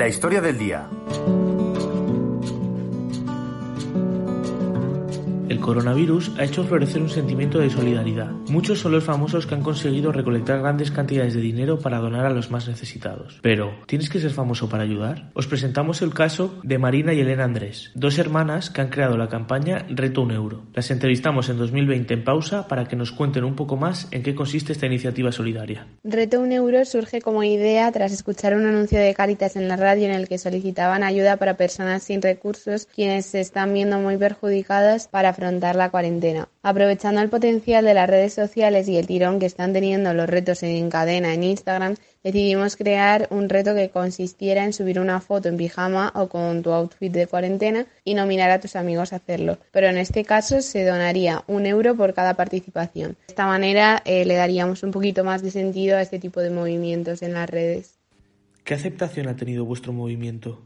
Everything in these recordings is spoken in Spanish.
La historia del día. Coronavirus ha hecho florecer un sentimiento de solidaridad. Muchos son los famosos que han conseguido recolectar grandes cantidades de dinero para donar a los más necesitados. Pero, ¿tienes que ser famoso para ayudar? Os presentamos el caso de Marina y Elena Andrés, dos hermanas que han creado la campaña Reto un Euro. Las entrevistamos en 2020 en pausa para que nos cuenten un poco más en qué consiste esta iniciativa solidaria. Reto un Euro surge como idea tras escuchar un anuncio de Caritas en la radio en el que solicitaban ayuda para personas sin recursos quienes se están viendo muy perjudicadas para afrontar la cuarentena. Aprovechando el potencial de las redes sociales y el tirón que están teniendo los retos en cadena en Instagram, decidimos crear un reto que consistiera en subir una foto en pijama o con tu outfit de cuarentena y nominar a tus amigos a hacerlo. Pero en este caso se donaría un euro por cada participación. De esta manera eh, le daríamos un poquito más de sentido a este tipo de movimientos en las redes. ¿Qué aceptación ha tenido vuestro movimiento?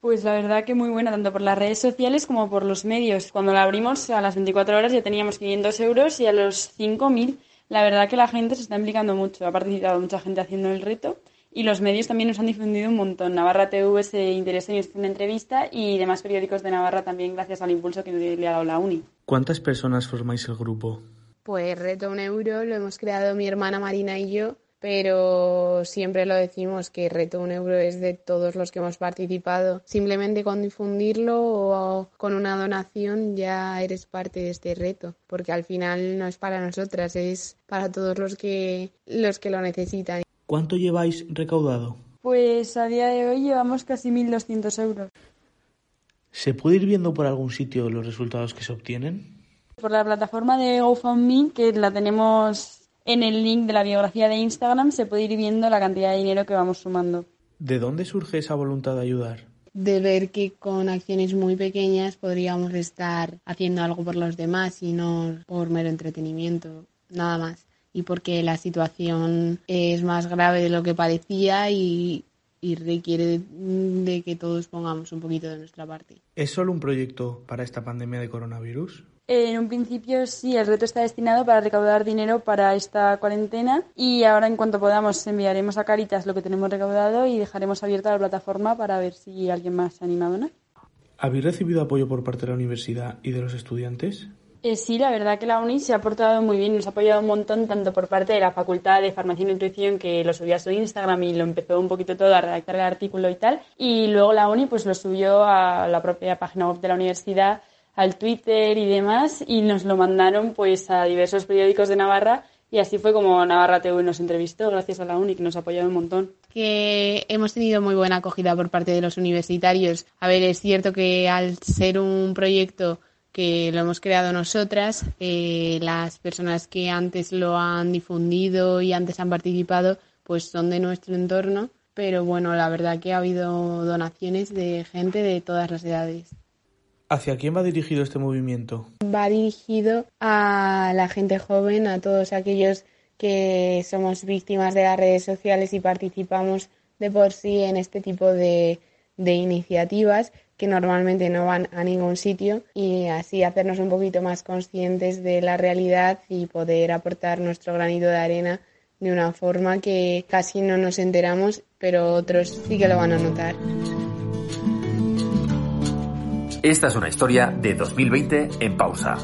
Pues la verdad que muy buena, tanto por las redes sociales como por los medios. Cuando la abrimos a las 24 horas ya teníamos 500 euros y a los 5.000 la verdad que la gente se está implicando mucho. Ha participado mucha gente haciendo el reto y los medios también nos han difundido un montón. Navarra TV se interesó en una entrevista y demás periódicos de Navarra también gracias al impulso que le ha dado la UNI. ¿Cuántas personas formáis el grupo? Pues Reto un Euro lo hemos creado mi hermana Marina y yo pero siempre lo decimos que Reto un Euro es de todos los que hemos participado. Simplemente con difundirlo o con una donación ya eres parte de este reto, porque al final no es para nosotras, es para todos los que, los que lo necesitan. ¿Cuánto lleváis recaudado? Pues a día de hoy llevamos casi 1.200 euros. ¿Se puede ir viendo por algún sitio los resultados que se obtienen? Por la plataforma de GoFundMe, que la tenemos en el link de la biografía de Instagram se puede ir viendo la cantidad de dinero que vamos sumando. ¿De dónde surge esa voluntad de ayudar? De ver que con acciones muy pequeñas podríamos estar haciendo algo por los demás y no por mero entretenimiento, nada más. Y porque la situación es más grave de lo que parecía y, y requiere de que todos pongamos un poquito de nuestra parte. ¿Es solo un proyecto para esta pandemia de coronavirus? En un principio sí, el reto está destinado para recaudar dinero para esta cuarentena y ahora en cuanto podamos enviaremos a Caritas lo que tenemos recaudado y dejaremos abierta la plataforma para ver si alguien más se anima a donar. ¿Habéis recibido apoyo por parte de la universidad y de los estudiantes? Eh, sí, la verdad que la UNI se ha portado muy bien, nos ha apoyado un montón tanto por parte de la Facultad de Farmacia y Nutrición que lo subió a su Instagram y lo empezó un poquito todo a redactar el artículo y tal, y luego la UNI pues lo subió a la propia página web de la universidad al Twitter y demás y nos lo mandaron pues a diversos periódicos de Navarra y así fue como Navarra TV nos entrevistó gracias a la UNI que nos ha apoyado un montón. Que hemos tenido muy buena acogida por parte de los universitarios. A ver, es cierto que al ser un proyecto que lo hemos creado nosotras, eh, las personas que antes lo han difundido y antes han participado, pues son de nuestro entorno, pero bueno, la verdad que ha habido donaciones de gente de todas las edades. ¿Hacia quién va dirigido este movimiento? Va dirigido a la gente joven, a todos aquellos que somos víctimas de las redes sociales y participamos de por sí en este tipo de, iniciativas que normalmente no van a ningún sitio y así hacernos un poquito más conscientes de la realidad y poder aportar nuestro granito de arena de una forma que casi no nos enteramos, pero otros sí que lo van a notar. Esta es una historia de 2020 en pausa.